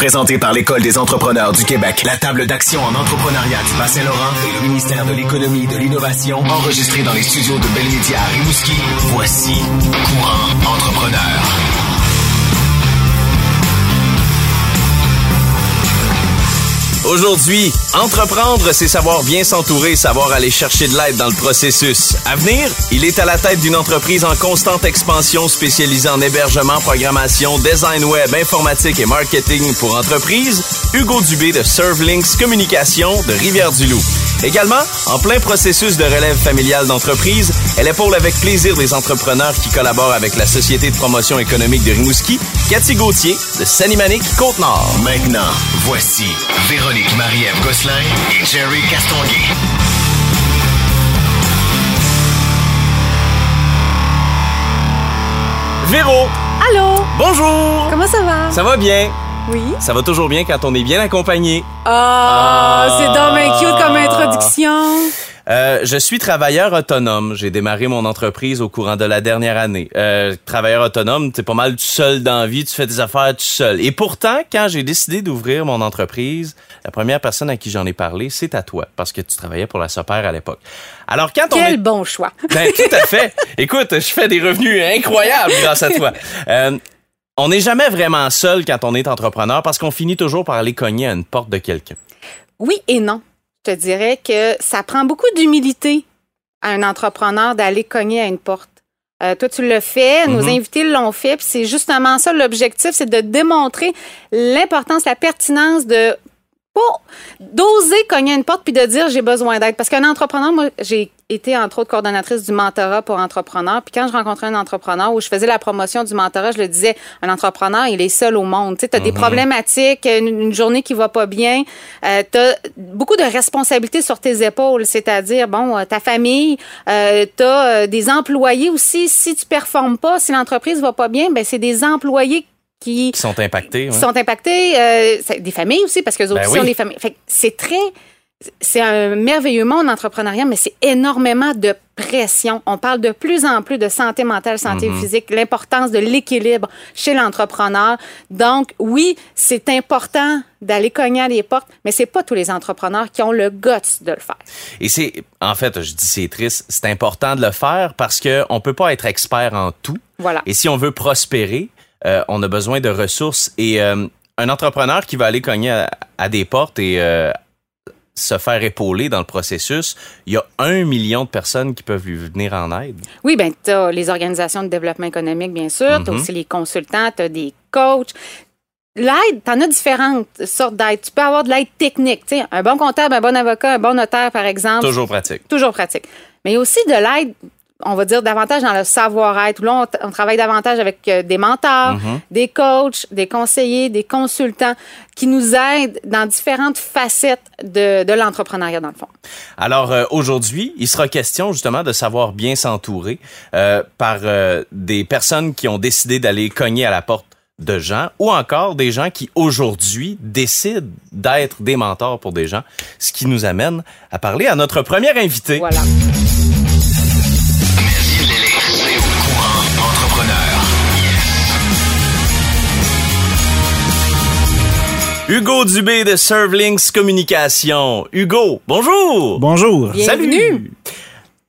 Présenté par l'École des entrepreneurs du Québec, la table d'action en entrepreneuriat du Bas-Saint-Laurent et le ministère de l'Économie et de l'Innovation, enregistré dans les studios de Belmédia à Rimouski, voici Courant Entrepreneur. Aujourd'hui, entreprendre, c'est savoir bien s'entourer, savoir aller chercher de l'aide dans le processus. À venir, il est à la tête d'une entreprise en constante expansion spécialisée en hébergement, programmation, design web, informatique et marketing pour entreprises. Hugo Dubé de Servelinks Communication de Rivière-du-Loup. Également, en plein processus de relève familiale d'entreprise, elle épaule avec plaisir des entrepreneurs qui collaborent avec la Société de promotion économique de Rimouski, Cathy Gauthier de Sanimanic Côte-Nord. Maintenant, voici Véronique Marie-Ève Gosselin et Jerry Castonguay. Véro, Allô? bonjour! Comment ça va? Ça va bien? Oui. Ça va toujours bien quand on est bien accompagné. Ah, c'est bien cute comme introduction. Euh, je suis travailleur autonome. J'ai démarré mon entreprise au courant de la dernière année. Euh, travailleur autonome, t'es pas mal tout seul dans la vie, tu fais tes affaires tout seul. Et pourtant, quand j'ai décidé d'ouvrir mon entreprise, la première personne à qui j'en ai parlé, c'est à toi, parce que tu travaillais pour la Soper à l'époque. Alors quand on Quel est... bon choix. Ben, tout à fait. Écoute, je fais des revenus incroyables grâce à toi. Euh, on n'est jamais vraiment seul quand on est entrepreneur parce qu'on finit toujours par aller cogner à une porte de quelqu'un. Oui et non. Je te dirais que ça prend beaucoup d'humilité à un entrepreneur d'aller cogner à une porte. Euh, toi, tu le fais, nos Mhm. invités l'ont fait, puis c'est justement ça l'objectif, c'est de démontrer l'importance, la pertinence de pas d'oser cogner une porte puis de dire j'ai besoin d'aide. Parce qu'un entrepreneur, moi, j'ai été entre autres coordonnatrice du mentorat pour entrepreneurs. Puis quand je rencontrais un entrepreneur où je faisais la promotion du mentorat, je le disais, un entrepreneur, il est seul au monde. Tu sais, as des problématiques, une, une journée qui va pas bien, euh, tu as beaucoup de responsabilités sur tes épaules, c'est-à-dire, bon, euh, ta famille, euh, tu as des employés aussi. Si tu performes pas, si l'entreprise va pas bien, ben c'est des employés qui Qui sont impactés. qui ouais. sont impactés, euh, des familles aussi, parce que autres Ben aussi oui. ont des familles. Fait c'est très. C'est un merveilleux monde entrepreneurial, mais c'est énormément de pression. On parle de plus en plus de santé mentale, santé Mm-hmm. physique, l'importance de l'équilibre chez l'entrepreneur. Donc, oui, c'est important d'aller cogner à des portes, mais c'est pas tous les entrepreneurs qui ont le guts de le faire. Et c'est, en fait, je dis c'est triste, c'est important de le faire parce que on peut pas être expert en tout. Voilà. Et si on veut prospérer, euh, on a besoin de ressources. Et euh, un entrepreneur qui va aller cogner à, à des portes et euh, se faire épauler dans le processus, il y a un million de personnes qui peuvent lui venir en aide. Oui, ben tu as les organisations de développement économique, bien sûr. Tu as Mhm. aussi les consultants, tu as des coachs. L'aide, tu en as différentes sortes d'aide. Tu peux avoir de l'aide technique. tu sais, Un bon comptable, un bon avocat, un bon notaire, par exemple. Toujours pratique. Toujours pratique. Mais aussi de l'aide, on va dire davantage dans le savoir-être, où là, on, on travaille davantage avec euh, des mentors, Mhm. des coachs, des conseillers, des consultants qui nous aident dans différentes facettes de, de l'entrepreneuriat, dans le fond. Alors euh, aujourd'hui, il sera question justement de savoir bien s'entourer euh, par des personnes qui ont décidé d'aller cogner à la porte de gens ou encore des gens qui aujourd'hui décident d'être des mentors pour des gens, ce qui nous amène à parler à notre première invité. Voilà. Hugo Dubé de Servelinks Communication. Hugo, bonjour. Bonjour. Bienvenue. Salut.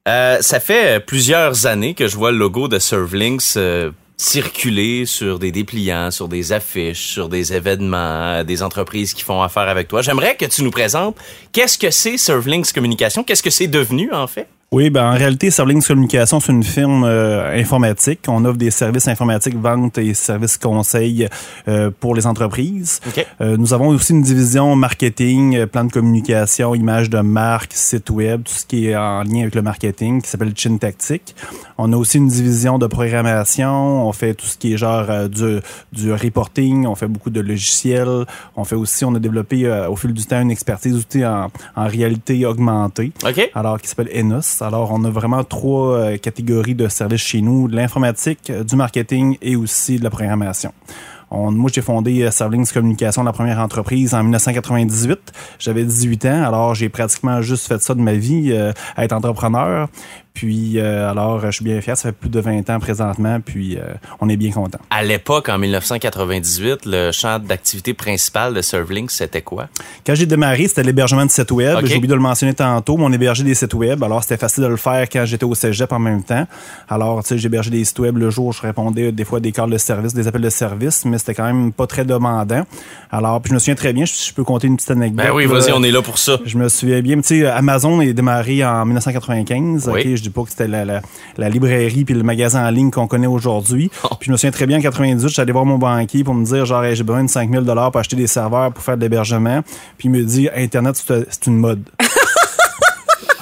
Euh, ça fait plusieurs années que je vois le logo de Servelinks euh, circuler sur des dépliants, sur des affiches, sur des événements, des entreprises qui font affaire avec toi. J'aimerais que tu nous présentes qu'est-ce que c'est Servelinks Communication, qu'est-ce que c'est devenu en fait? Oui, ben en réalité, Servlinks Communication, c'est une firme euh, informatique. On offre des services informatiques, vente et services conseils euh, pour les entreprises. OK. Euh, nous avons aussi une division marketing, euh, plan de communication, image de marque, site web, tout ce qui est en lien avec le marketing, qui s'appelle Chin Tactique. On a aussi une division de programmation. On fait tout ce qui est genre euh, du, du reporting. On fait beaucoup de logiciels. On fait aussi, on a développé euh, au fil du temps une expertise aussi en, en réalité augmentée OK. alors qui s'appelle Enos. Alors, on a vraiment trois euh, catégories de services chez nous, de l'informatique, euh, du marketing et aussi de la programmation. On- moi, j'ai fondé euh, Servlinks Communication, la première entreprise, en 1998. J'avais 18 ans, alors j'ai pratiquement juste fait ça de ma vie, euh, être entrepreneur. Puis, euh, alors, je suis bien fier. Ça fait plus de 20 ans présentement, puis euh, on est bien content. À l'époque, en 1998, le champ d'activité principal de Servlink, c'était quoi? Quand j'ai démarré, c'était l'hébergement de sites web. J'ai oublié de le mentionner tantôt, mais on hébergeait des sites web. Alors, c'était facile de le faire quand j'étais au cégep en même temps. Alors, tu sais, j'hébergeais des sites web le jour. où Je répondais des fois à des calls de service, des appels de service, mais c'était quand même pas très demandant. Alors, puis je me souviens très bien, je, je peux compter une petite anecdote. Ben oui, vas-y, on est là pour ça. Je me souviens bien. mais Tu sais, Amazon est démarré en 1995. Oui. Ok, je dis pas que c'était la, la, la librairie puis le magasin en ligne qu'on connaît aujourd'hui. Oh. Puis je me souviens très bien en 98, j'allais voir mon banquier pour me dire genre Hey, j'ai besoin de 5000 dollars pour acheter des serveurs pour faire de l'hébergement. Puis il me dit Internet c'est c'est une mode.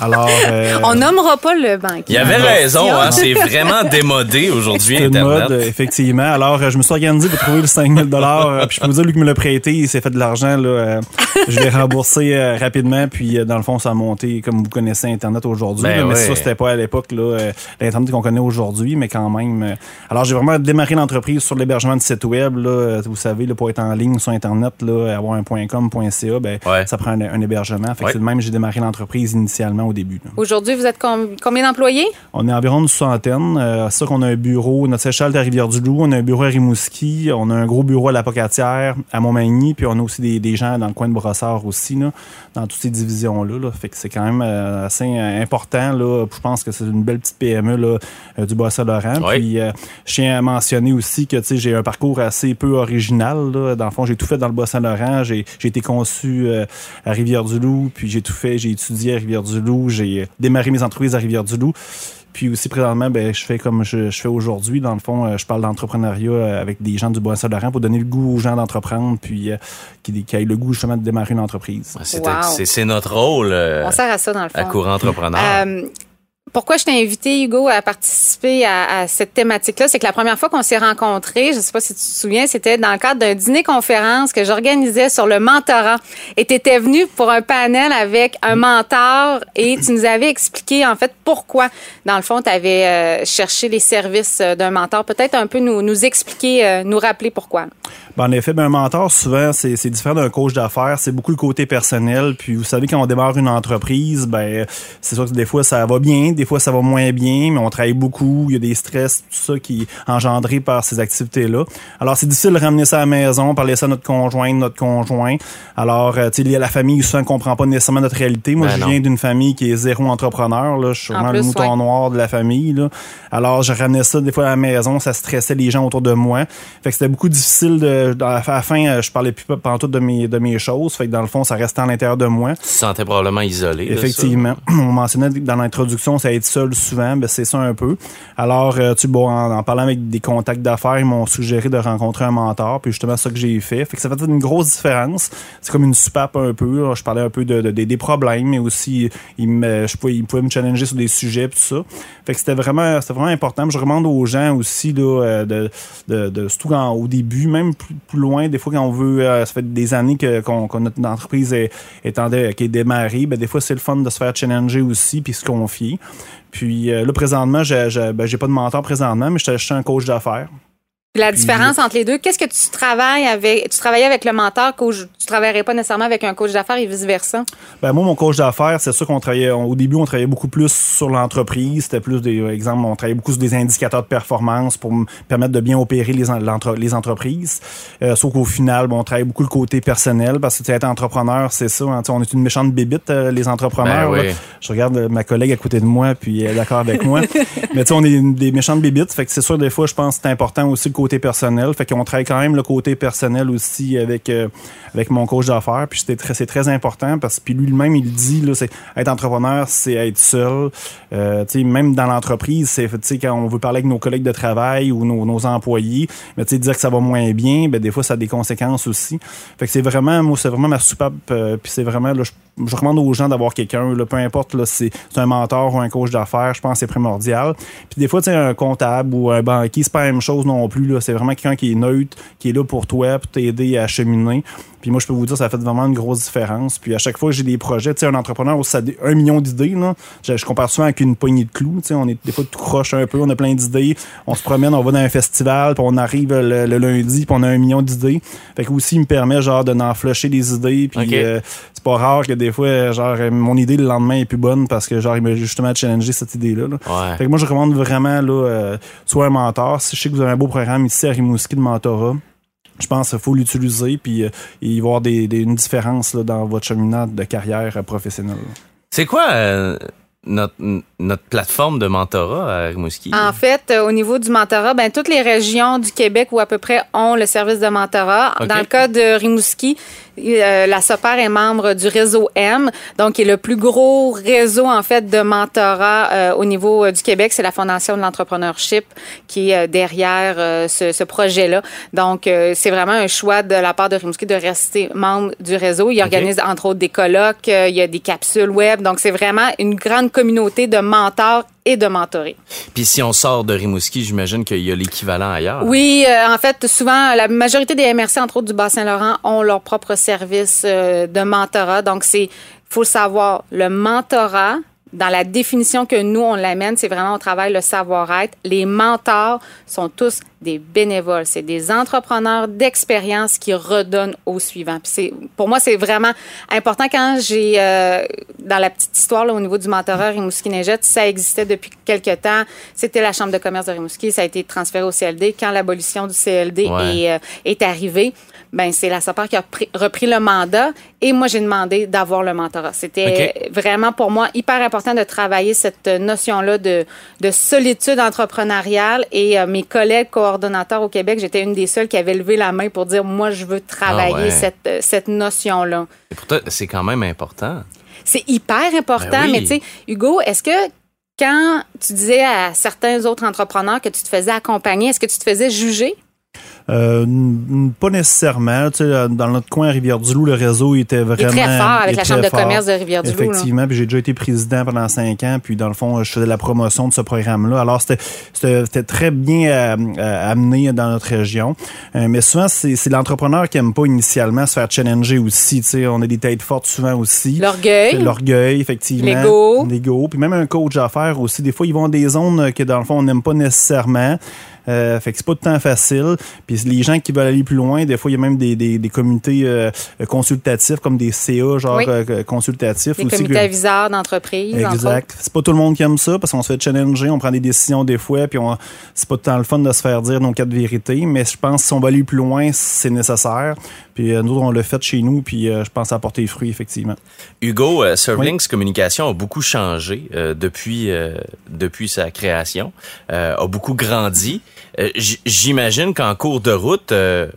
Alors euh, On nommera pas le banquier. Il avait raison, hein, c'est vraiment démodé aujourd'hui, Internet. mode, euh, effectivement. Alors, euh, je me suis organisé pour trouver le 5000 dollars. Puis je peux vous dire, lui qui me l'a prêté, il s'est fait de l'argent. Là, euh, je l'ai remboursé euh, rapidement. Puis euh, dans le fond, ça a monté, comme vous connaissez Internet aujourd'hui. Ben mais ouais. ça, c'était pas à l'époque là, euh, l'Internet qu'on connaît aujourd'hui, mais quand même. euh, alors, j'ai vraiment démarré l'entreprise sur l'hébergement de site web. Là, Euh, vous savez, là, pour être en ligne sur Internet, là, avoir un .com, .ca, ben, Ouais. ça prend un, un hébergement. Fait que c'est de même que j'ai démarré l'entreprise initialement au début. là. Aujourd'hui, vous êtes com- combien d'employés? On est environ une centaine. Euh, c'est sûr qu'on a un bureau, notre séchal à Rivière-du-Loup, on a un bureau à Rimouski, on a un gros bureau à La Pocatière, à Montmagny, puis on a aussi des, des gens dans le coin de Brossard aussi, là, dans toutes ces divisions-là. Là. Fait que c'est quand même euh, assez euh, important. Là. Je pense que c'est une belle petite PME là, euh, du Bas-Saint-Laurent. Oui. Puis euh, je tiens à mentionner aussi que tu sais, j'ai un parcours assez peu original. Là. Dans le fond, j'ai tout fait dans le Bas-Saint-Laurent. J'ai, j'ai été conçu euh, à Rivière-du-Loup, puis j'ai tout fait. J'ai étudié à Rivière-du-Loup. J'ai euh, démarré mes entreprises à Rivière-du-Loup. Puis aussi, présentement, ben, je fais comme je, je fais aujourd'hui. Dans le fond, euh, je parle d'entrepreneuriat euh, avec des gens du Bois-Saint-Laurent pour donner le goût aux gens d'entreprendre, puis euh, qui, qui aient le goût justement de démarrer une entreprise. C'est Wow. notre rôle euh, On sert à ça, dans le fond. à courant entrepreneur. Euh, pourquoi je t'ai invité, Hugo, à participer à, à cette thématique-là? C'est que la première fois qu'on s'est rencontrés, je ne sais pas si tu te souviens, c'était dans le cadre d'un dîner-conférence que j'organisais sur le mentorat. Et tu étais venu pour un panel avec un mentor et tu nous avais expliqué, en fait, pourquoi, dans le fond, tu avais cherché les services euh, d'un mentor. Peut-être un peu nous, nous expliquer, euh, nous rappeler pourquoi. Ben, en effet, ben, un mentor, souvent, c'est c'est différent d'un coach d'affaires. C'est beaucoup le côté personnel. Puis, vous savez, quand on démarre une entreprise, ben, c'est sûr que des fois, ça va bien, des fois, ça va moins bien, mais on travaille beaucoup. Il y a des stress, tout ça qui est engendré par ces activités-là. Alors, c'est difficile de ramener ça à la maison, parler ça à notre conjoint, notre conjoint. Alors, euh, tu sais, lié à la famille, souvent, on comprend pas nécessairement notre réalité. Moi, Ben je non. viens d'une famille qui est zéro entrepreneur, là. Je suis En vraiment plus, le mouton ouais. noir de la famille, là. Alors, je ramenais ça des fois à la maison, ça stressait les gens autour de moi. Fait que c'était beaucoup difficile de, à la fin- euh, je parlais plus tout de mes, de mes choses. Fait que dans le fond, ça restait à l'intérieur de moi. tu te sentais probablement isolé. ça. Effectivement. On mentionnait dans l'introduction, ça être seul souvent, ben c'est ça un peu. Alors, euh, tu bon, en, parlant avec des contacts d'affaires, ils m'ont suggéré de rencontrer un mentor, puis justement, ça que j'ai fait. Ça fait une grosse différence. C'est comme une soupape un peu. Je parlais un peu de, de- des- problèmes, mais aussi, ils je pouvais, pouvaient me challenger sur des sujets, tout ça. Fait que c'était vraiment, c'était vraiment important. Je recommande aux gens aussi, euh, de, de, de- surtout au début, même plus, loin, des fois, quand on veut, euh, ça fait des années que qu'on, notre entreprise est, est, en qui est démarrée, ben, des fois, c'est le fun de se faire challenger aussi, puis se confier. Puis euh, là, présentement, ben, j'ai pas de mentor présentement, mais je suis un coach d'affaires. Puis la différence entre les deux, qu'est-ce que tu travailles avec? Tu travaillais avec le mentor, coach, tu travaillerais pas nécessairement avec un coach d'affaires et vice-versa? Ben moi, mon coach d'affaires, c'est sûr qu'on travaillait, on- au début, on travaillait beaucoup plus sur l'entreprise. C'était plus des, par exemple, on travaillait beaucoup sur des indicateurs de performance pour me permettre de bien opérer les, en- l'entre- les entreprises. Euh, sauf qu'au final, bon, on travaille beaucoup le côté personnel parce que tu être entrepreneur, c'est ça. hein, on est une méchante bébite, euh, les entrepreneurs. Ben oui. là. Je regarde euh, ma collègue à côté de moi, puis elle est d'accord avec moi. Mais tu sais, on est une- des méchantes bébites. Fait que c'est sûr, des fois, je pense que c'est important aussi le côté personnel. Fait qu'on travaille quand même le côté personnel aussi avec euh, avec mon coach d'affaires. Puis c'était très, c'est très important parce que lui-même, il dit, là, c'est être entrepreneur, c'est être seul. Euh, même dans l'entreprise, c'est quand on veut parler avec nos collègues de travail ou nos, employés, mais tu dire que ça va moins bien, ben des fois, ça a des conséquences aussi. Fait que c'est vraiment, moi, c'est vraiment ma soupape. euh, puis c'est vraiment, je, recommande aux gens d'avoir quelqu'un, peu importe, là, c'est c'est un mentor ou un coach d'affaires, je pense que c'est primordial. Puis des fois, tu un comptable ou un banquier, c'est pas la même chose non plus. Là. C'est vraiment quelqu'un qui est neutre, qui est là pour toi, pour t'aider à cheminer. Puis moi, je peux vous dire, ça fait vraiment une grosse différence. Puis à chaque fois que j'ai des projets, tu sais, un entrepreneur où ça a un million d'idées, là, je, je compare souvent avec une poignée de clous. Tu sais, on est des fois tout croche un peu, on a plein d'idées, on se promène, on va dans un festival, puis on arrive le, le lundi, puis on a un million d'idées. Fait que aussi, il me permet genre de n'en flusher des idées. Puis Ok. euh, pas rare que des fois, genre, mon idée le lendemain est plus bonne parce que genre, il m'a justement challengé cette idée-là. là. Ouais. Fait que moi, je recommande vraiment, là, euh, soit un mentor. Si je sais que vous avez un beau programme ici à Rimouski de mentorat, je pense qu'il faut l'utiliser, puis euh, il va y avoir des, des- une différence là, dans votre cheminade de carrière euh, professionnelle. C'est quoi euh, notre, notre plateforme de mentorat à Rimouski? En fait, euh, au niveau du mentorat, ben, toutes les régions du Québec où à peu près ont le service de mentorat. Dans le cas de Rimouski, euh, la SOPAR est membre du réseau M, donc qui est le plus gros réseau en fait de mentorat euh, au niveau euh, du Québec. C'est la Fondation de l'entrepreneurship qui est euh, derrière ce, ce projet-là. Donc, euh, c'est vraiment un choix de la part de Rimouski de rester membre du réseau. Il organise entre autres des colloques, il y a des capsules web. Donc, c'est vraiment une grande communauté de mentors et de mentorés. Puis si on sort de Rimouski, j'imagine qu'il y a l'équivalent ailleurs. Oui, euh, en fait, souvent, la majorité des MRC, entre autres du Bas-Saint-Laurent, ont leur propre service euh, de mentorat. Donc, c'est, faut savoir, le mentorat, dans la définition que nous, on l'amène, c'est vraiment on travaille le savoir-être. Les mentors sont tous des bénévoles. C'est des entrepreneurs d'expérience qui redonnent au suivant. Puis c'est, pour moi, c'est vraiment important quand j'ai, euh, dans la petite histoire là, au niveau du mentorat Rimouski-Neigette, ça existait depuis quelques temps. C'était la Chambre de commerce de Rimouski. Ça a été transféré au CLD. Quand l'abolition du CLD Ouais. est, euh, est arrivée, ben c'est la SOPAR qui a pris- repris le mandat et moi j'ai demandé d'avoir le mentorat. C'était vraiment pour moi hyper important de travailler cette notion-là de, de solitude entrepreneuriale et euh, mes collègues coordonnateurs au Québec, j'étais une des seules qui avait levé la main pour dire moi je veux travailler Ah ouais. cette, euh, cette notion-là. Et pour toi, c'est quand même important. C'est hyper important, Ben oui. mais tu sais, Hugo, est-ce que quand tu disais à certains autres entrepreneurs que tu te faisais accompagner, est-ce que tu te faisais juger? Euh, pas nécessairement. Tu sais, dans notre coin à Rivière-du-Loup, le réseau était vraiment. très fort avec la Chambre de commerce de Rivière-du-Loup. Effectivement. Puis j'ai déjà été président pendant cinq ans. Puis dans le fond, je faisais la promotion de ce programme-là. Alors c'était très bien euh, euh, amené dans notre région. Euh, mais souvent, c'est l'entrepreneur qui aime pas initialement se faire challenger aussi. Tu sais, on a des têtes fortes souvent aussi. L'orgueil. L'orgueil, effectivement. L'ego. L'ego. Puis même un coach à faire aussi. Des fois, ils vont dans des zones que, dans le fond, on n'aime pas nécessairement. Euh, fait que c'est pas tout le temps facile. Puis les gens qui veulent aller plus loin, des fois, il y a même des, des, des comités euh, consultatifs, comme des CA, genre Oui. euh, consultatifs. Aussi comités aviseurs d'entreprise. Exact. C'est pas tout le monde qui aime ça parce qu'on se fait challenger, on prend des décisions des fois, puis on, c'est pas tant le fun de se faire dire nos quatre vérités. Mais je pense que si on va aller plus loin, c'est nécessaire. Puis euh, nous, on l'a fait chez nous, puis euh, je pense que ça a porté fruit, effectivement. Hugo, euh, Servlinks Communication a beaucoup changé euh, depuis euh, depuis sa création, euh, a beaucoup grandi. Euh, J'imagine qu'en cours de route, euh,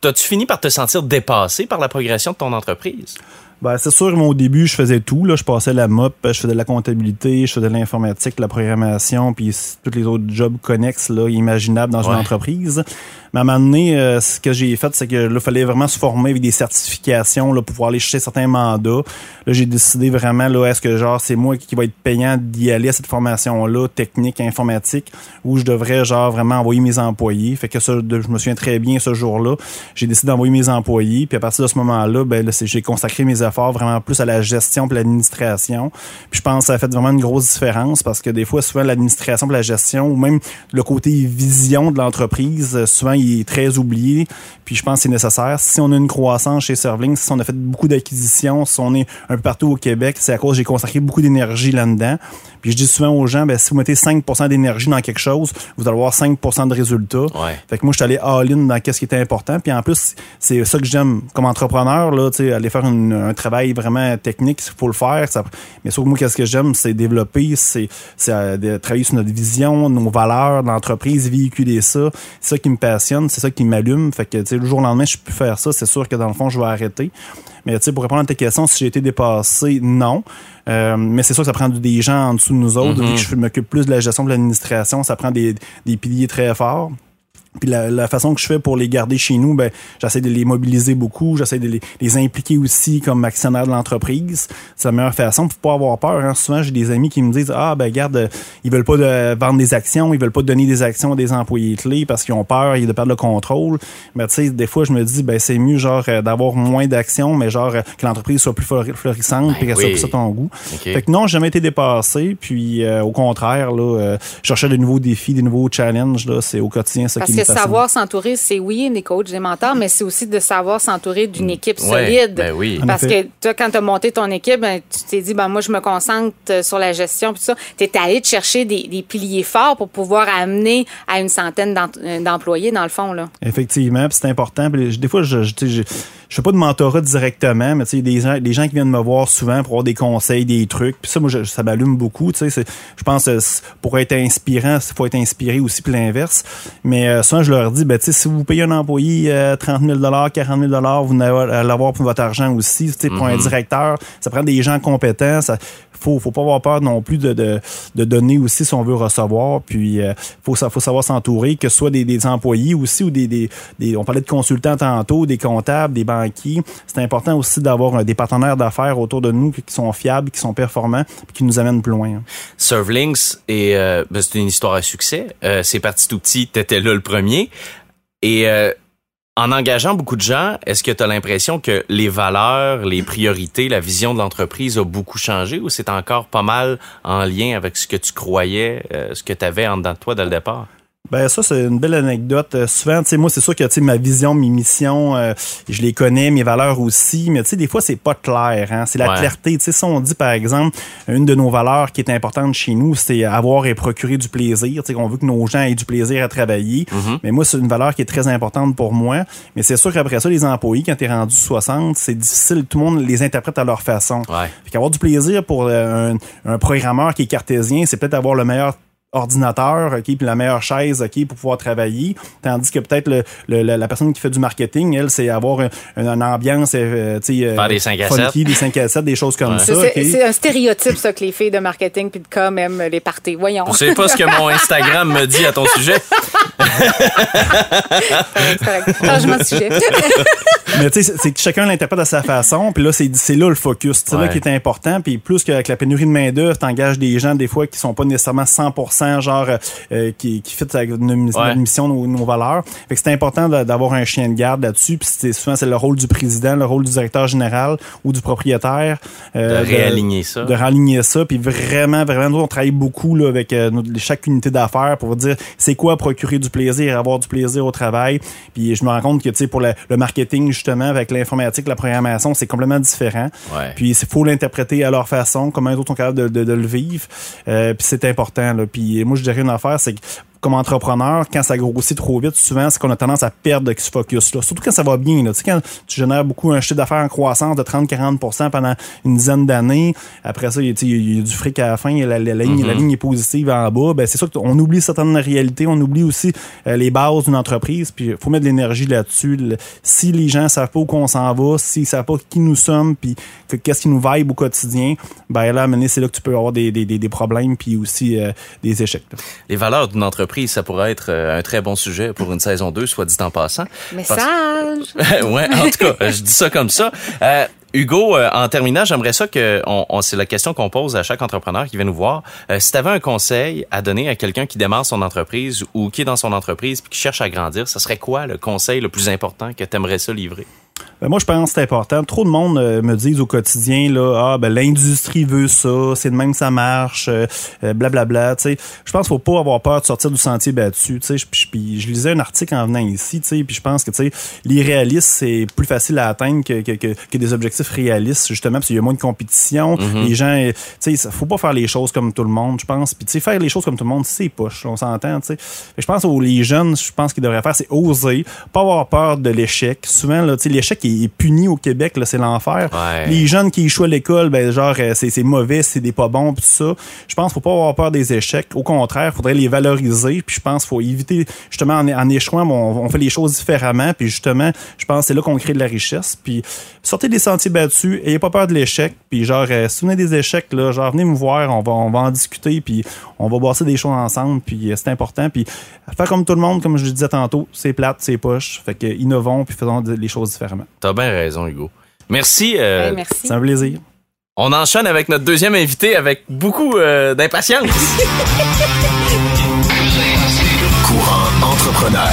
t'as-tu fini par te sentir dépassé par la progression de ton entreprise? Ben, c'est sûr, moi, au début, je faisais tout. Là. Je passais la MOP, je faisais de la comptabilité, je faisais de l'informatique, de la programmation, puis tous les autres jobs connexes là, imaginables dans Ouais. une entreprise. Mais à un moment donné, euh, ce que j'ai fait, c'est que là, il fallait vraiment se former avec des certifications là, pour pouvoir aller chercher certains mandats. Là, j'ai décidé vraiment, là, est-ce que genre c'est moi qui va être payant d'y aller à cette formation-là, technique, informatique, ou je devrais genre vraiment envoyer mes employés? Fait que ça, je me souviens très bien ce jour-là. J'ai décidé d'envoyer mes employés, puis à partir de ce moment-là, ben là, j'ai consacré mes efforts vraiment plus à la gestion et l'administration. Puis je pense que ça a fait vraiment une grosse différence parce que des fois, souvent, l'administration et la gestion, ou même le côté vision de l'entreprise, euh, souvent, il est très oublié. Puis je pense que c'est nécessaire. Si on a une croissance chez Servling, si on a fait beaucoup d'acquisitions, si on est un peu partout au Québec, c'est à cause que j'ai consacré beaucoup d'énergie là-dedans. Puis je dis souvent aux gens, ben, si vous mettez 5 d'énergie dans quelque chose, vous allez avoir 5 de résultats. Ouais. Fait que moi, je suis allé all-in dans qu'est-ce qui était important. Puis en plus, c'est ça que j'aime comme entrepreneur, là, aller faire une- un travail vraiment technique, il faut le faire. Ça, mais que moi, qu'est-ce que j'aime, c'est développer, c'est c'est, euh, travailler sur notre vision, nos valeurs de l'entreprise, véhiculer ça. C'est ça qui me passionne, c'est ça qui m'allume. Fait que, tu sais, le jour au lendemain, je peux faire ça. C'est sûr que dans le fond, je vais arrêter. Mais tu sais, pour répondre à ta question, si j'ai été dépassé, non. Euh, mais c'est sûr que ça prend des gens en dessous de nous autres. Vu que je m'occupe plus de la gestion de l'administration, ça prend des, des piliers très forts. Puis la, la, façon que je fais pour les garder chez nous, ben j'essaie de les mobiliser beaucoup, j'essaie de les, les, impliquer aussi comme actionnaire de l'entreprise. C'est la meilleure façon pour pas avoir peur. Hein. Souvent, j'ai des amis qui me disent ah ben garde, ils veulent pas de, vendre des actions, ils veulent pas donner des actions à des employés clés parce qu'ils ont peur, ils de perdre le contrôle. Mais tu sais, des fois, je me dis ben c'est mieux genre euh, d'avoir moins d'actions, mais genre euh, que l'entreprise soit plus florissante, puis qu'elle soit plus à ton goût. Fait que non, j'ai jamais été dépassé. Puis euh, au contraire là, je cherchais de nouveaux défis, des nouveaux challenges là. C'est au quotidien ça qui me savoir s'entourer, c'est oui, des coachs, des mentors, mais c'est aussi de savoir s'entourer d'une équipe solide. Ben oui. Parce que toi, quand tu as monté ton équipe, ben, tu t'es dit, ben, moi, je me concentre euh, sur la gestion. Puis ça, tu es allé te chercher des, des, piliers forts pour pouvoir amener à une centaine euh, d'employés, dans le fond. Là. Effectivement, c'est important. des fois, je, je, je, je fais pas de mentorat directement, mais tu sais, des, des gens qui viennent me voir souvent pour avoir des conseils, des trucs. Puis ça, moi, ça m'allume beaucoup. Tu sais, je pense que pour être inspirant, il faut être inspiré aussi, puis l'inverse. Mais euh, souvent, je leur dis, ben, tu sais, si vous payez un employé euh, 30 000 40 000 vous allez l'avoir pour votre argent aussi. Tu sais, pour un mm-hmm. directeur, ça prend des gens compétents. Ça, faut faut pas avoir peur non plus de, de, de donner aussi si on veut recevoir. Puis euh, faut faut savoir s'entourer, que ce soit des, des employés aussi ou des, des, des, on parlait de consultants tantôt, des comptables, des banquiers. C'est important aussi d'avoir des partenaires d'affaires autour de nous qui sont fiables, qui sont performants, qui nous amènent plus loin. Servlinks et euh, ben, c'est une histoire à succès. Euh, c'est parti tout petit, t'étais là le premier et euh, en engageant beaucoup de gens, est-ce que tu as l'impression que les valeurs, les priorités, la vision de l'entreprise a beaucoup changé ou c'est encore pas mal en lien avec ce que tu croyais, euh, ce que tu avais en dedans de toi dès le départ? Ben ça c'est une belle anecdote. Euh, souvent, tu sais moi c'est sûr que tu sais ma vision, mes missions, euh, je les connais, mes valeurs aussi, mais tu sais des fois c'est pas clair hein, c'est la clarté, tu sais si on dit par exemple une de nos valeurs qui est importante chez nous, c'est avoir et procurer du plaisir, tu sais qu'on veut que nos gens aient du plaisir à travailler. Mm-hmm. Mais moi c'est une valeur qui est très importante pour moi, mais c'est sûr qu'après ça les employés quand tu es rendu 60, c'est difficile, tout le monde les interprète à leur façon. Ouais. Fait qu'avoir du plaisir pour euh, un, un programmeur qui est cartésien, c'est peut-être avoir le meilleur ordinateur, OK, puis la meilleure chaise, OK, pour pouvoir travailler. Tandis que peut-être le, la personne qui fait du marketing, elle, c'est avoir une, ambiance, euh, tu sais, euh, des 5 à 7. des 5 à 7, des choses comme ça. C'est un stéréotype, ça, que les filles de marketing puis de com aiment les parties. Voyons. Je sais pas ce que mon Instagram me dit à ton sujet. Changement de sujet. Mais tu sais, c'est que chacun l'interprète à sa façon. Puis là, c'est là le focus. C'est là qui est important. Puis plus qu'avec la pénurie de main-d'œuvre, t'engages des gens, des fois, qui sont pas nécessairement 100% genre euh, qui, qui fit avec notre, mission, nos, nos, valeurs. Fait que c'est important d'avoir un chien de garde là-dessus. Puis souvent, c'est le rôle du président, le rôle du directeur général ou du propriétaire. Euh, de réaligner ça. De réaligner ça. Puis vraiment, vraiment, nous, on travaille beaucoup là, avec euh, chaque unité d'affaires pour dire c'est quoi procurer du plaisir, avoir du plaisir au travail. Puis je me rends compte que, tu sais, pour le marketing, justement, avec l'informatique, la programmation, c'est complètement différent. Puis il faut l'interpréter à leur façon, comment les autres sont capables de, de, le vivre. Euh, puis c'est important. Là. Puis moi, je dirais une affaire, c'est que comme entrepreneur, quand ça grossit trop vite, souvent, c'est qu'on a tendance à perdre ce focus-là. Surtout quand ça va bien. Là. Tu sais, quand tu génères beaucoup un chiffre d'affaires en croissance de 30-40% pendant une dizaine d'années, après ça, il y, a du fric à la fin, la, la, ligne, la ligne est positive en bas, ben, c'est sûr qu'on oublie certaines réalités, on oublie aussi euh, les bases d'une entreprise, puis il faut mettre de l'énergie là-dessus. Si les gens savent pas où qu'on s'en va, s'ils savent pas qui nous sommes, puis qu'est-ce qui nous vibe au quotidien, ben là, c'est là que tu peux avoir des, des, des problèmes, puis aussi euh, des échecs. Les valeurs d'une entreprise ça pourrait être euh, un très bon sujet pour une saison 2, soit dit en passant. Message! ouais, en tout cas, je dis ça comme ça. Euh, Hugo, euh, en terminant, j'aimerais ça que on, c'est la question qu'on pose à chaque entrepreneur qui vient nous voir. si tu avais un conseil à donner à quelqu'un qui démarre son entreprise ou qui est dans son entreprise puis qui cherche à grandir, ce serait quoi le conseil le plus important que tu aimerais ça livrer? Ben moi, je pense que c'est important. Trop de monde euh, me disent au quotidien, là, ah, ben, l'industrie veut ça, c'est de même que ça marche, euh, euh, blablabla. tu sais. Je pense qu'il faut pas avoir peur de sortir du sentier battu. tu sais. Puis je lisais un article en venant ici, puis je pense que tu sais, l'irréaliste, c'est plus facile à atteindre que, que, que, des objectifs réalistes, justement, parce qu'il y a moins de compétition. Mm-hmm. Les gens, tu sais, faut pas faire les choses comme tout le monde, je pense. Puis tu sais, faire les choses comme tout le monde, c'est poche, on s'entend, tu sais. Je pense aux les jeunes, je pense qu'ils devraient faire, c'est oser, pas avoir peur de l'échec. Souvent, là, tu sais, l'échec est puni au Québec, là, c'est l'enfer. Ouais. Les jeunes qui échouent à l'école, ben genre euh, c'est c'est mauvais, c'est des pas bons, pis tout ça. Je pense qu'il faut pas avoir peur des échecs. Au contraire, faudrait les valoriser. Puis je pense qu'il faut éviter justement en, en échouant, bon, on, on fait les choses différemment. Puis justement, je pense que c'est là qu'on crée de la richesse. Puis sortez des sentiers battus, ayez pas peur de l'échec. Puis genre, euh, si vous venez des échecs, là, genre venez me voir, on va on va en discuter. Puis on va bosser des choses ensemble. Puis euh, c'est important. Puis faire comme tout le monde, comme je le disais tantôt, c'est plate, c'est poche. Fait que innovons puis faisons les choses différemment. T'as bien raison, Hugo. Merci. euh, Hey, merci. C'est un plaisir. on enchaîne avec notre deuxième invité avec beaucoup euh, d'impatience. Courant entrepreneur.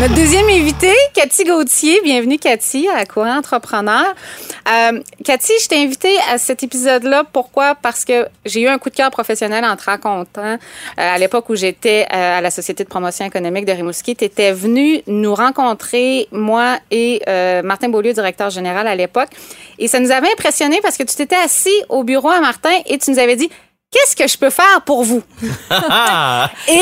Notre deuxième invité, Cathy Gauthier. Bienvenue, Cathy, à Courant Entrepreneur. Euh, Cathy, je t'ai invitée à cet épisode-là. Pourquoi? Parce que j'ai eu un coup de cœur professionnel en te racontant. Euh, à l'époque où j'étais euh, à la Société de promotion économique de Rimouski, tu étais venu nous rencontrer, moi et euh, Martin Beaulieu, directeur général à l'époque. Et ça nous avait impressionné parce que tu t'étais assis au bureau à Martin et tu nous avais dit Qu'est-ce que je peux faire pour vous? Et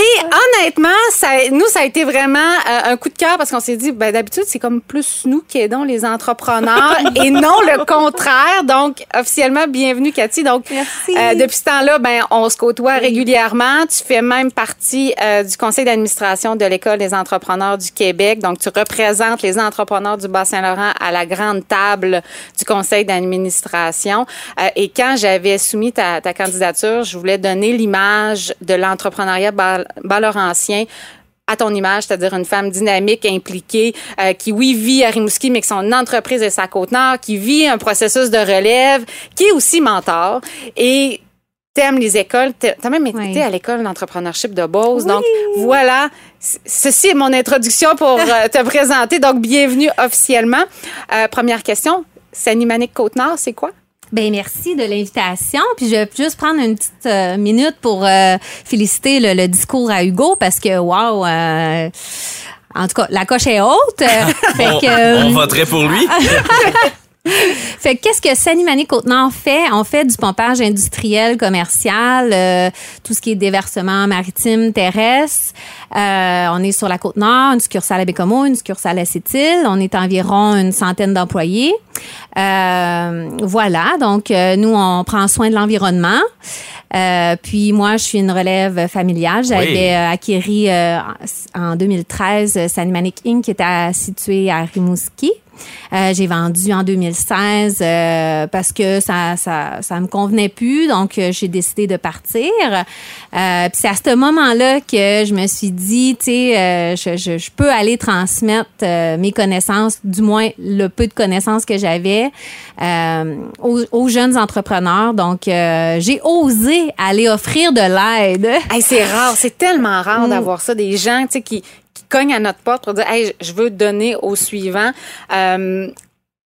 honnêtement, ça, nous, ça a été vraiment euh, un coup de cœur parce qu'on s'est dit, ben, d'habitude, c'est comme plus nous qui aidons les entrepreneurs et non le contraire. Donc, officiellement, bienvenue, Cathy. Donc, Merci. euh, depuis ce temps-là, ben, on se côtoie régulièrement. Tu fais même partie euh, du conseil d'administration de l'École des entrepreneurs du Québec. Donc, tu représentes les entrepreneurs du Bas-Saint-Laurent à la grande table du conseil d'administration. Euh, et quand j'avais soumis ta, ta candidature, je voulais donner l'image de l'entrepreneuriat bas- bas-laurentien à ton image, c'est-à-dire une femme dynamique, impliquée, euh, qui, oui, vit à Rimouski, mais que son entreprise est sa Côte-Nord, qui vit un processus de relève, qui est aussi mentor et t'aimes les écoles. T'as même été Oui. à l'école d'entrepreneurship de Beauce. Donc, voilà. Ceci est mon introduction pour euh, te présenter. Donc, bienvenue officiellement. Euh, première question. Sanimanique Côte-Nord, c'est quoi? Ben merci de l'invitation. Puis je vais juste prendre une petite euh, minute pour euh, féliciter le, le discours à Hugo parce que wow. euh, en tout cas, la coche est haute. Fait on, que, euh, on voterait pour lui. Fait que qu'est-ce que Sanimani Côte-Nord fait? On fait du pompage industriel, commercial, euh, tout ce qui est déversement maritime, terrestre. Euh, on est sur la Côte-Nord, une succursale à Bécomo, une succursale à Sept-Îles. On est environ une centaine d'employés. Euh, voilà, donc euh, nous, on prend soin de l'environnement. Euh, puis moi, je suis une relève familiale. J'avais Oui. euh, acquéri euh, en 2013 euh, Sanimanic Inc. qui était situé à Rimouski. Euh, j'ai vendu en 2016 euh, parce que ça, ça, ça me convenait plus, donc euh, j'ai décidé de partir. Euh, puis c'est à ce moment-là que je me suis dit, tu sais, euh, je, je, je peux aller transmettre euh, mes connaissances, du moins le peu de connaissances que j'avais euh, aux, aux jeunes entrepreneurs. Donc euh, j'ai osé aller offrir de l'aide. Hey, c'est rare, c'est tellement rare Mm. d'avoir ça, des gens tu sais, qui cognent à notre porte pour dire hey, je veux donner au suivant. Euh,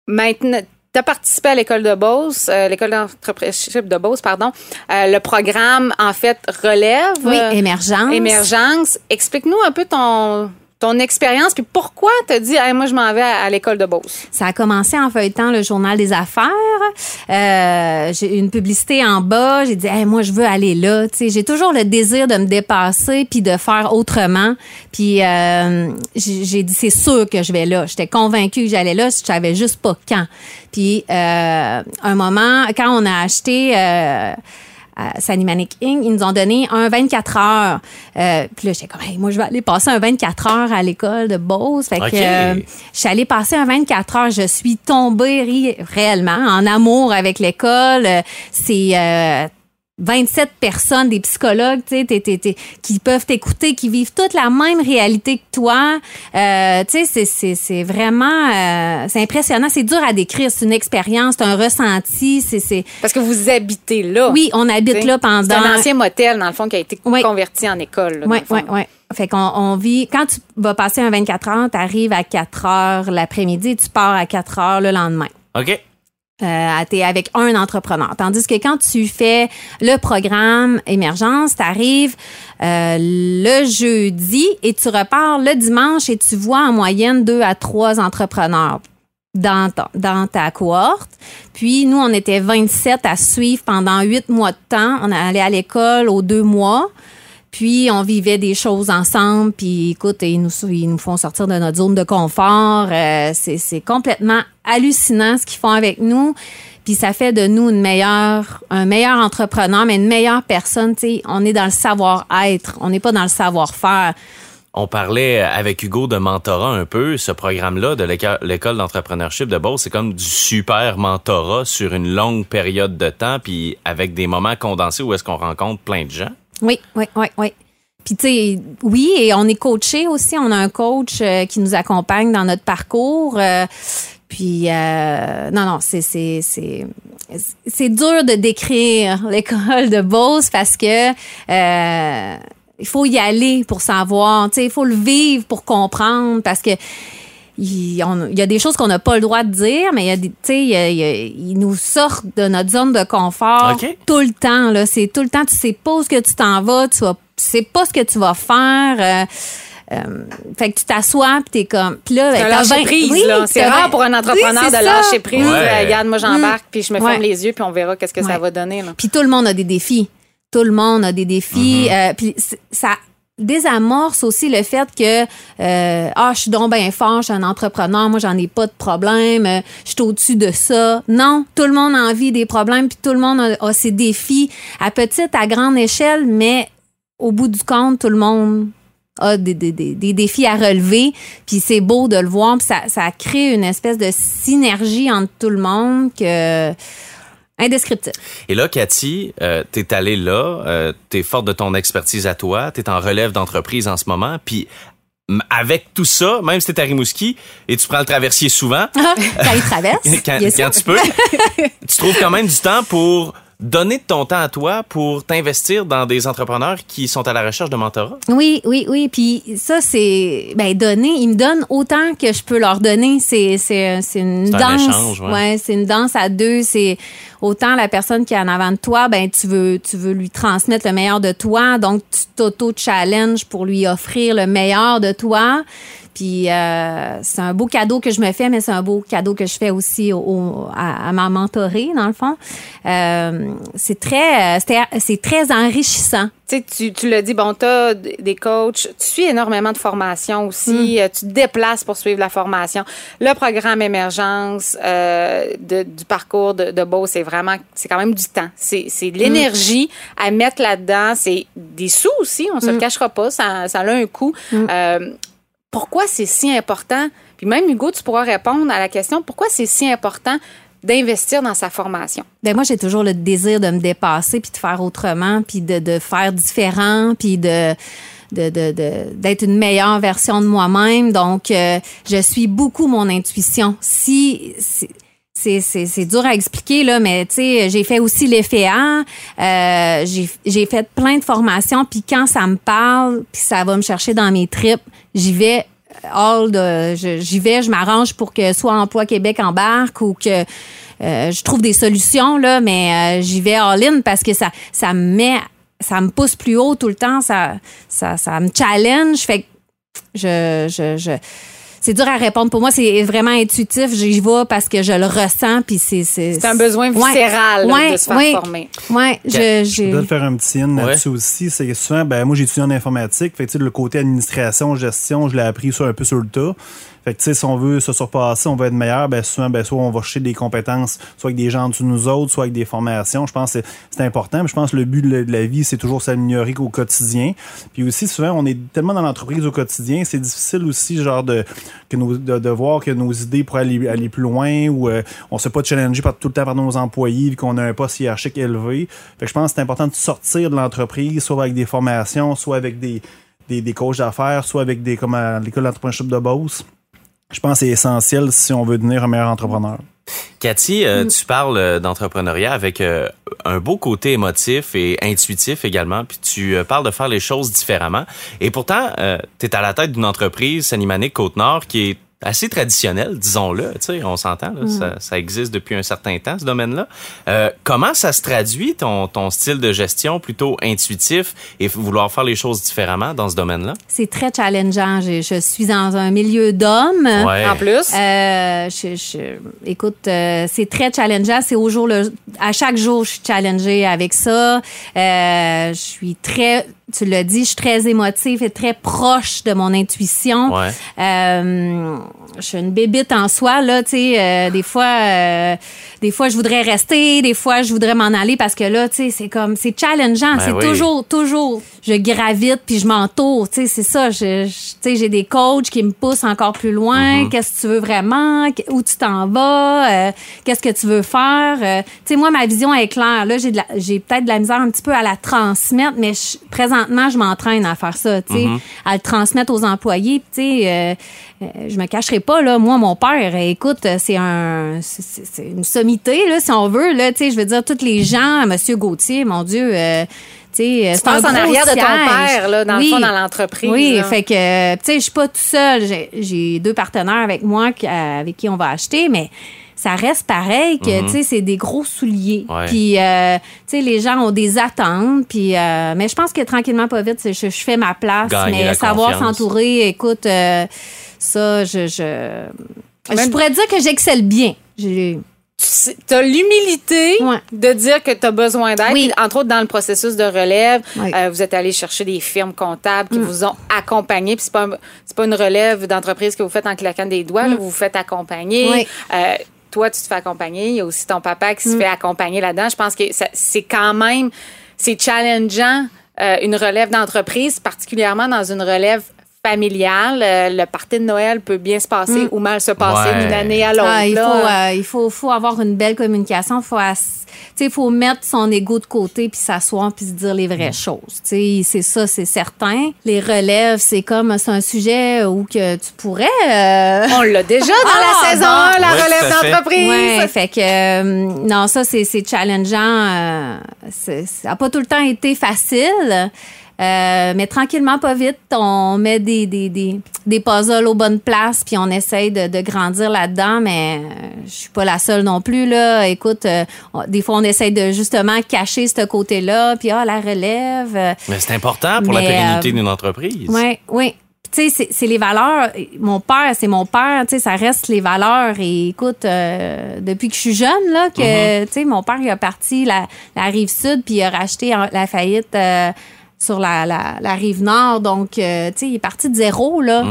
maintenant, tu as participé à l'école de Beauce, euh, l'école d'entrepreneurship de Beauce, pardon. Euh, le programme, en fait, relève. Oui, émergence. Émergence. Explique-nous un peu ton, ton expérience, puis pourquoi tu as dit hey, moi, je m'en vais à, à l'école de Beauce? Ça a commencé en feuilletant le journal des affaires. Euh, j'ai une publicité en bas. J'ai dit, moi, je veux aller là. J'ai toujours le désir de me dépasser puis de faire autrement. Puis euh, j'ai dit, c'est sûr que je vais là. J'étais convaincue que j'allais là. Je savais juste pas quand. Puis euh, un moment, quand on a acheté. À Sanimanic Inc., ils nous ont donné un 24 heures. Euh, puis là, j'étais comme, Hey, moi, je vais aller passer un 24 heures à l'école de Beauce. Fait que, euh, je suis allée passer un 24 heures. Je suis tombée réellement en amour avec l'école. Euh, C'est euh, 27 personnes, des psychologues, tu sais, t'es- t'es- t'es- qui peuvent t'écouter, qui vivent toute la même réalité que toi. Euh, tu sais, c'est- c'est c'est vraiment, euh, c'est impressionnant. C'est dur à décrire. C'est une expérience, c'est un ressenti. C'est, c'est, Parce que vous habitez là. oui, on habite T'sais, là pendant. C'est un ancien motel, dans le fond, qui a été Oui. converti en école. là, Oui, oui, oui. Fait qu'on on vit. Quand tu vas passer un 24 heures, tu arrives à 4 heures l'après-midi et tu pars à 4 heures le lendemain. OK. Euh, avec un entrepreneur. Tandis que quand tu fais le programme émergence, tu arrives le jeudi et tu repars le dimanche et tu vois en moyenne deux à trois entrepreneurs dans ta, dans ta cohorte. Puis nous, on était 27 à suivre pendant huit mois de temps. On allait à l'école aux deux mois. Puis on vivait des choses ensemble. Puis écoute, ils nous, ils nous font sortir de notre zone de confort. Euh, c'est complètement hallucinant ce qu'ils font avec nous. Puis ça fait de nous une meilleure, un meilleur entrepreneur, mais une meilleure personne. Tu sais, on est dans le savoir-être, on n'est pas dans le savoir-faire. On parlait avec Hugo de mentorat un peu. Ce programme-là de l'éco- l'école d'entrepreneurship de Beauce, c'est comme du super mentorat sur une longue période de temps, puis avec des moments condensés où est-ce qu'on rencontre plein de gens. Oui, oui, oui, oui. Puis, tu sais, oui, et on est coaché aussi. On a un coach euh, qui nous accompagne dans notre parcours. euh, puis, euh, non, non, c'est, c'est, c'est, c'est dur de décrire l'école de Beauce parce que euh, il faut y aller pour savoir. Tu sais, il faut le vivre pour comprendre parce que il, on- il y a des choses qu'on n'a pas le droit de dire, mais il y a des, tu sais, il, y a- il y a- ils nous sortent de notre zone de confort tout le temps. Là, c'est tout le temps. Tu sais pas où ce que tu t'en vas, tu vas, tu sais pas ce que tu vas faire. euh, euh, fait que tu t'assois puis t'es comme puis là C'est un ben, t'as lâcher vingt- prise, oui, là. C'est rare pour un entrepreneur Oui, de ça. lâcher prise. Ouais. Euh, Regarde, moi, j'embarque, puis je me ferme Ouais. les yeux, puis on verra qu'est-ce que ça va donner. Là. Puis tout le monde a des défis. Tout le monde a des défis. Euh, puis ça désamorce aussi le fait que euh, ah je suis donc bien fort, je suis un entrepreneur, moi j'en ai pas de problème, euh, je suis au-dessus de ça. Non, tout le monde a envie des problèmes, puis tout le monde a, ses défis à petite, à grande échelle, mais au bout du compte, tout le monde a des défis à relever, puis c'est beau de le voir, puis ça, ça crée une espèce de synergie entre tout le monde que indescriptible. Et là, Cathy, euh, t'es allée là, euh, t'es forte de ton expertise à toi, t'es en relève d'entreprise en ce moment, puis avec tout ça, même si t'es à Rimouski et tu prends le traversier souvent, quand il traverse. quand, tu peux, tu trouves quand même du temps pour donner de ton temps à toi pour t'investir dans des entrepreneurs qui sont à la recherche de mentorat? Oui, oui, oui. Puis ça, c'est ben donner. Ils me donnent autant que je peux leur donner. C'est une C'est un danse. échange, ouais. c'est une danse à deux. C'est autant la personne qui est en avant de toi, ben tu veux tu veux lui transmettre le meilleur de toi, donc tu t'auto challenge pour lui offrir le meilleur de toi. Puis euh, c'est un beau cadeau que je me fais, mais c'est un beau cadeau que je fais aussi au, au- à, ma mentorée dans le fond. Euh, c'est très euh, c'est très enrichissant. Tu sais, tu, l'as dit, bon, tu as des coachs, tu suis énormément de formations aussi, euh, tu te déplaces pour suivre la formation. Le programme émergence euh, de- du parcours de, de Beau, c'est vraiment, c'est quand même du temps. C'est c'est de l'énergie à mettre là-dedans. C'est des sous aussi, on se le cachera pas, ça, ça a un coût. Euh, pourquoi c'est si important? Puis même, Hugo, tu pourras répondre à la question, pourquoi c'est si important d'investir dans sa formation? Ben moi, j'ai toujours le désir de me dépasser, puis de faire autrement, puis de, de faire différent, puis de d'être une meilleure version de moi-même. Donc, euh, je suis beaucoup mon intuition. Si... si- c'est, dur à expliquer, là, mais tu sais, j'ai fait aussi l'FA. Euh, j'ai, j'ai fait plein de formations, puis quand ça me parle, puis ça va me chercher dans mes tripes, j'y vais j'y vais, je m'arrange pour que soit Emploi Québec embarque ou que euh, je trouve des solutions, là, mais euh, j'y vais all-in parce que ça, ça me met, ça me pousse plus haut tout le temps, ça, ça, ça me challenge. Fait que je, je, c'est dur à répondre. Pour moi, c'est vraiment intuitif. J'y vais parce que je le ressens, puis c'est, c'est, C'est un besoin Ouais. viscéral là, Ouais, de se faire ouais. former. Ouais, je, Je te faire un petit in Ouais. là-dessus aussi. C'est que souvent, ben, moi, j'ai étudié en informatique. Fait le côté administration, gestion, je l'ai appris sur, un peu sur le tas. Fait que, si on veut se surpasser, on veut être meilleur, ben, souvent, ben, soit on va chercher des compétences, soit avec des gens de nous autres, soit avec des formations. Je pense que c'est- important. Je pense que le but de la, vie, c'est toujours s'améliorer au quotidien. Puis aussi, souvent, on est tellement dans l'entreprise au quotidien, c'est difficile aussi, genre, de, que de, de voir que nos idées pourraient aller, aller plus loin ou euh, on ne se pas challenger tout le temps par nos employés vu qu'on a un poste hiérarchique élevé. Fait que je pense que c'est important de sortir de l'entreprise, soit avec des formations, soit avec des, des, des coachs d'affaires, soit avec des comme à l'école d'entrepreneurship de Beauce. Je pense que c'est essentiel si on veut devenir un meilleur entrepreneur. Cathy, euh, tu parles euh, d'entrepreneuriat avec euh, un beau côté émotif et intuitif également, puis tu euh, parles de faire les choses différemment. Et pourtant, tu es à la tête d'une entreprise, Sanimanic Côte-Nord, qui est assez traditionnelle, disons-le. Tu sais, on s'entend, là, ça, ça existe depuis un certain temps, ce domaine-là. Euh, comment ça se traduit, ton, ton style de gestion plutôt intuitif et vouloir faire les choses différemment dans ce domaine-là? C'est très challengeant. Je, je suis dans un milieu d'hommes. Ouais. En plus, Euh, je, je- écoute, euh, c'est très challengeant. C'est au jour le, à chaque jour, je suis challengée avec ça. Euh, je suis très tu l'as dit, je suis très émotive et très proche de mon intuition. Ouais. Euh, je suis une bébite en soi là, tu sais. euh, des fois, euh, des fois, je voudrais rester, des fois, je voudrais m'en aller parce que là, tu sais, c'est comme, c'est challengeant. Ben c'est oui. toujours, toujours, je gravite puis je m'entoure. Tu sais, c'est ça. Je, je- tu sais, j'ai des coachs qui me poussent encore plus loin. Mm-hmm. Qu'est-ce que tu veux vraiment Où tu t'en vas Euh, Qu'est-ce que tu veux faire Euh, Tu sais, moi, ma vision est claire. Là, j'ai peut-être de la misère un petit peu à la transmettre, mais je- présentement, je m'entraîne à faire ça. Tu sais, Mm-hmm. à le transmettre aux employés. Puis, Tu sais. euh, euh, je me cacherai pas là moi mon père euh, écoute euh, c'est un c'est- c'est c'est une sommité là si on veut là tu sais je veux dire tous les gens monsieur Gauthier mon dieu euh, tu sais euh, Tu c'est un passes en arrière de ton père, là, dans le fond, dans l'entreprise. Oui, là. fait que, euh, tu sais, je suis pas tout seul. J'ai- J'ai deux partenaires avec moi qui- euh, avec qui on va acheter, mais ça reste pareil que, tu sais, c'est des gros souliers. Ouais. Puis, euh, tu sais, les gens ont des attentes. Puis, euh, mais je pense que tranquillement, pas vite, je, je fais ma place. Gagner mais savoir s'entourer, écoute, euh, ça, je, je, je pourrais dire que j'excelle bien. J'ai- tu as l'humilité Ouais. de dire que tu as besoin d'aide. Oui. Entre autres, dans le processus de relève, Oui. Mm. euh, vous êtes allé chercher des firmes comptables qui vous ont accompagné. Puis c'est pas, un- pas une relève d'entreprise que vous faites en claquant des doigts. là, vous vous faites accompagner. Mm. Oui. Euh, toi, tu te fais accompagner. Il y a aussi ton papa qui Mm. se fait accompagner là-dedans. Je pense que c'est quand même, c'est challengeant euh, une relève d'entreprise, particulièrement dans une relève familiale. Euh, le party de Noël peut bien se passer ou mal se passer Ouais. d'une année à l'autre. Ah, il, là. faut, euh, il faut, faut avoir une belle communication. Faut, il faut mettre son ego de côté puis s'asseoir puis se dire les vraies choses. Tu sais, c'est ça, c'est certain. Les relèves, c'est comme c'est un sujet où que tu pourrais. euh, On l'a déjà dans Ah, la saison bon. 1, la relève d'entreprise. Ouais, fait que euh, non, ça c'est challengeant. euh, ça n'a pas tout le temps été facile. Euh, mais tranquillement, pas vite, on met des, des, des, des puzzles aux bonnes places, puis on essaye de, de grandir là-dedans, mais euh, je suis pas la seule non plus. Là. Écoute, euh, on- des fois, on essaye de justement cacher ce côté-là, puis ah, la relève. euh, Mais c'est important pour la pérennité euh, d'une entreprise. oui, oui. Tu sais, c'est- c'est les valeurs. Mon père, c'est mon père. Tu sais, ça reste les valeurs. Et écoute, euh, depuis que je suis jeune, là, que, tu sais, mon père, il a parti la, la rive sud, puis il a racheté en- la faillite euh, sur la, la, la rive nord. Donc, euh, tu sais, il est parti de zéro, là.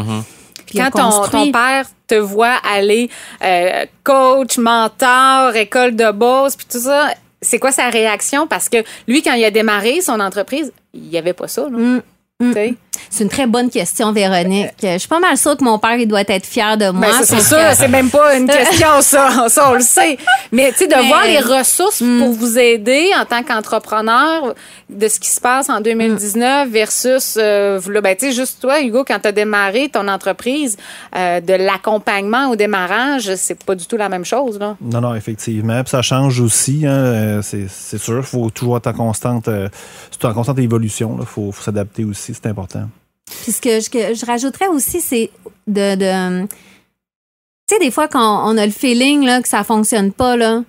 Puis il a Quand ton, construit. ton père te voit aller euh, coach, mentor, école de boss, puis tout ça, c'est quoi sa réaction? Parce que lui, quand il a démarré son entreprise, il n'y avait pas ça. Là. Mm, Tu sais? C'est une très bonne question, Véronique. Je suis pas mal sûre que mon père, il doit être fier de moi. Ben, c'est sûr, que- c'est même pas une question, ça. Ça, on le sait. Mais, tu sais, de Mais- voir les ressources pour vous aider en tant qu'entrepreneur de ce qui se passe en 2019 versus, euh, là, ben, tu sais, juste toi, Hugo, quand tu as démarré ton entreprise, euh, de l'accompagnement au démarrage, c'est pas du tout la même chose, là. Non, non, effectivement. Puis ça change aussi, hein, euh, c'est sûr. Il faut toujours être en constante, euh, c'est en constante évolution. Il faut, faut s'adapter aussi, c'est important. Puis ce que je, que je rajouterais aussi, c'est de. de tu sais, des fois, quand on a le feeling là, que ça fonctionne pas, là,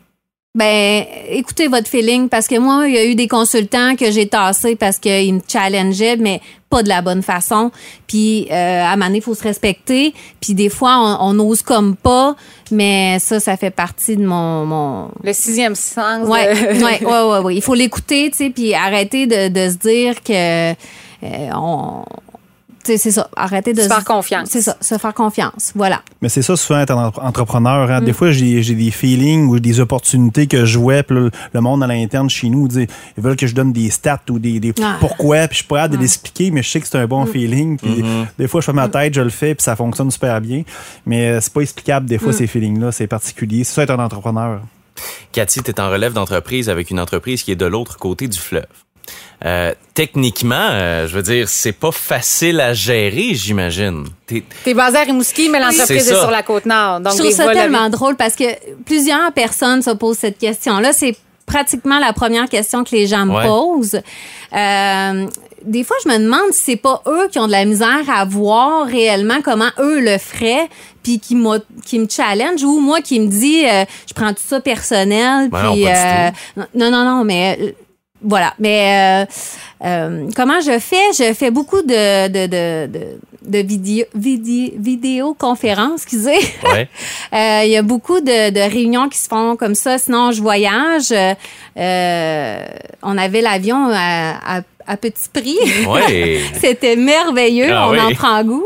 ben, écoutez votre feeling parce que moi, il y a eu des consultants que j'ai tassés parce qu'ils me challengeaient, mais pas de la bonne façon. Puis, euh, à un moment donné, il faut se respecter. Puis, des fois, on, n'ose comme pas, mais ça, ça fait partie de mon. mon Le sixième sens. Ouais, de- ouais, ouais, ouais, ouais. Il faut l'écouter, tu sais, puis arrêter de, de se dire que euh, on. C'est ça. Arrêter de Se faire confiance. C'est ça, se faire confiance. Voilà. Mais c'est ça, souvent, être entrepreneur. hein. Des Mm. fois, j'ai des feelings ou des opportunités que je vois, puis le monde à l'interne chez nous, dit, ils veulent que je donne des stats ou des, des Ah. pourquoi, puis je suis pas capable de l'expliquer, mais je sais que c'est un Mm. bon feeling. Puis des fois, je fais ma tête, je le fais, puis ça fonctionne super bien. Mais c'est pas explicable, des fois, Mm. ces feelings-là. C'est particulier. C'est ça, être un entrepreneur. Cathy, tu es en relève d'entreprise avec une entreprise qui est de l'autre côté du fleuve. Euh, techniquement, euh, je veux dire, c'est pas facile à gérer, j'imagine. T'es- basé à Rimouski, mais l'entreprise est sur la côte nord. Donc, je trouve ça tellement drôle parce que plusieurs personnes se posent cette question-là. C'est pratiquement la première question que les gens me Ouais. posent. Euh, des fois, je me demande si c'est pas eux qui ont de la misère à voir réellement comment eux le feraient, puis qui, qui me challenge, ou moi qui me dis, euh, je prends tout ça personnel, Ben non, puis pas du euh, non, non, non, mais euh, voilà. Mais euh, euh, comment je fais? Je fais beaucoup de, de, de, de, de vidéo, vidéo, vidéoconférences, excusez. Ouais. Euh, Il y a beaucoup de, de réunions qui se font comme ça. Sinon, je voyage. Euh, on avait l'avion à, à, à petit prix. Ouais. C'était merveilleux, Ah on oui. en prend goût.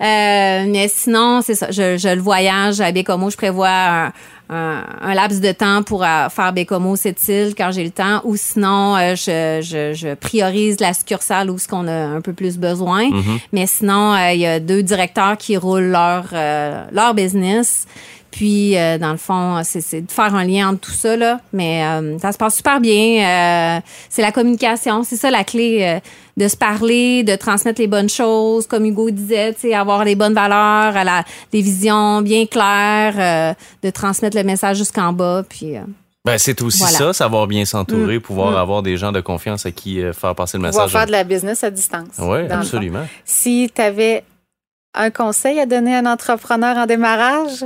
Euh, mais sinon, c'est ça, je, je le voyage à Bécomo, je prévois un, un, un laps de temps pour euh, faire Bécomo, cette île quand j'ai le temps, ou sinon, euh, je, je, je priorise la succursale où ce qu'on a un peu plus besoin. Mais sinon, euh, il y a deux directeurs qui roulent leur, euh, leur business. Puis, euh, dans le fond, c'est de faire un lien entre tout ça, là. Mais euh, ça se passe super bien. Euh, c'est la communication. C'est ça la clé, euh, de se parler, de transmettre les bonnes choses. Comme Hugo disait, tu sais, avoir les bonnes valeurs, à la, des visions bien claires, euh, de transmettre le message jusqu'en bas. Puis, euh, Ben, c'est aussi Voilà. ça, savoir bien s'entourer, pouvoir avoir des gens de confiance à qui euh, faire passer le Pouvoir message. faire de la business à distance. Oui, absolument. Si tu avais un conseil à donner à un entrepreneur en démarrage,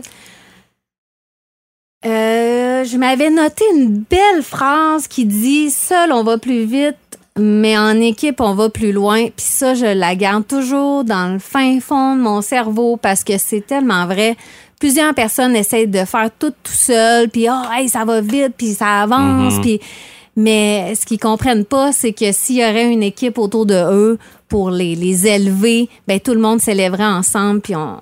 Euh, je m'avais noté une belle phrase qui dit Seul, on va plus vite, mais en équipe, on va plus loin. Puis ça, je la garde toujours dans le fin fond de mon cerveau parce que c'est tellement vrai. Plusieurs personnes essayent de faire tout tout seul, puis oh, hey, ça va vite, puis ça avance, Mhm. puis mais ce qu'ils comprennent pas, c'est que s'il y aurait une équipe autour de eux pour les, les élever, ben tout le monde s'élèverait ensemble, puis on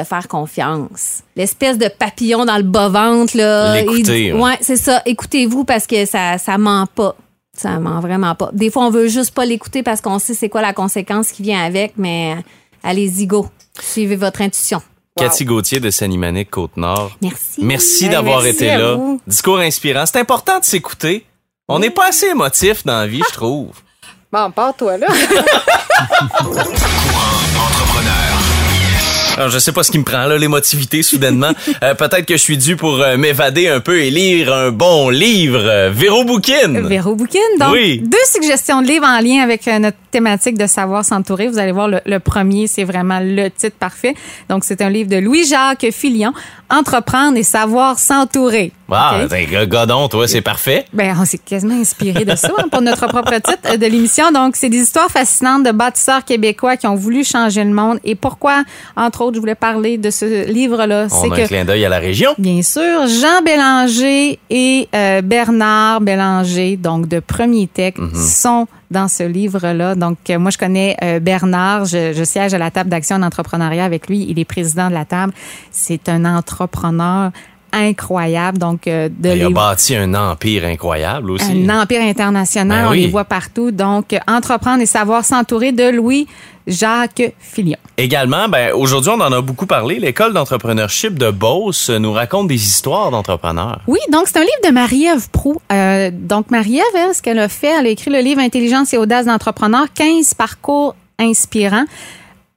se faire confiance. L'espèce de papillon dans le bas-ventre, là. L'écouter, ouais. Ouais, c'est ça. Écoutez-vous parce que ça, ça ment pas. Ça ment vraiment pas. Des fois, on veut juste pas l'écouter parce qu'on sait c'est quoi la conséquence qui vient avec, mais allez-y, go. Suivez votre intuition. Cathy Gauthier de Sanimanic, Côte-Nord. Merci. Merci d'avoir été à là. vous. Discours inspirant. C'est important de s'écouter. On n'est pas assez émotif dans la vie, je trouve. bon, pars-toi là. Alors, je sais pas ce qui me prend là, l'émotivité soudainement. Euh, Peut-être que je suis dû pour euh, m'évader un peu et lire un bon livre. Euh, Véro Bouquin. Véro Bouquin. Donc, Oui. deux suggestions de livres en lien avec euh, notre thématique de savoir s'entourer. Vous allez voir, le, le premier, c'est vraiment le titre parfait. Donc, c'est un livre de Louis-Jacques Filion, Entreprendre et savoir s'entourer. Ah, OK? t'es un godon, toi, c'est parfait. Ben, on s'est quasiment inspiré de ça hein, pour notre propre titre de l'émission. Donc, c'est des histoires fascinantes de bâtisseurs québécois qui ont voulu changer le monde. Et pourquoi, entre autres, je voulais parler de ce livre-là, c'est On a un clin d'œil à la région. Bien sûr, Jean Bélanger et euh, Bernard Bélanger, donc de Premier Tech, sont dans ce livre-là. Donc, euh, moi, je connais euh, Bernard. Je, je siège à la table d'action d'entrepreneuriat avec lui. Il est président de la table. C'est un entrepreneur incroyable. Donc, euh, de Il a bâti un empire incroyable aussi. un empire international, Ben on oui. les voit partout. Donc, euh, entreprendre et savoir s'entourer de Louis Jacques Filion. Également, ben, aujourd'hui, on en a beaucoup parlé. L'école d'entrepreneurship de Beauce nous raconte des histoires d'entrepreneurs. Oui, donc c'est un livre de Marie-Ève Proux. Euh, donc Marie-Ève, elle, ce qu'elle a fait, elle a écrit le livre Intelligence et audace d'entrepreneur, 15 parcours inspirants.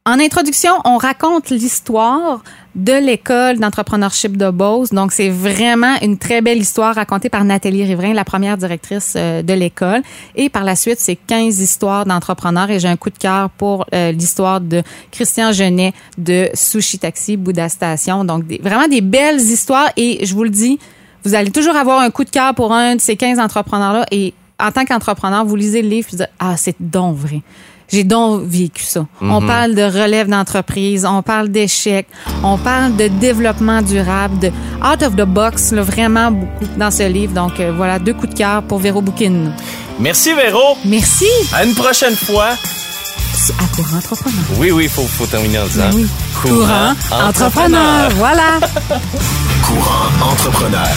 En introduction, on raconte l'histoire de l'école d'entrepreneurship de Beauce. Donc, c'est vraiment une très belle histoire racontée par Nathalie Riverain, la première directrice euh, de l'école. Et par la suite, c'est 15 histoires d'entrepreneurs. Et j'ai un coup de cœur pour euh, l'histoire de Christian Genet de Sushi Taxi, Bouddha Station. Donc, des- vraiment des belles histoires. Et je vous le dis, vous allez toujours avoir un coup de cœur pour un de ces 15 entrepreneurs-là. Et en tant qu'entrepreneur, vous lisez le livre, vous dites, ah, c'est donc vrai. J'ai donc vécu ça. On parle de relève d'entreprise, on parle d'échecs, on parle de développement durable, de out of the box, là, vraiment beaucoup dans ce livre. Donc euh, voilà, deux coups de cœur pour Véro Bouquin. Merci, Véro. Merci À une prochaine fois. à Courant Entrepreneur. Oui, oui, il faut, faut terminer en disant. Ben oui. Courant Entrepreneur. Voilà. Courant entrepreneur.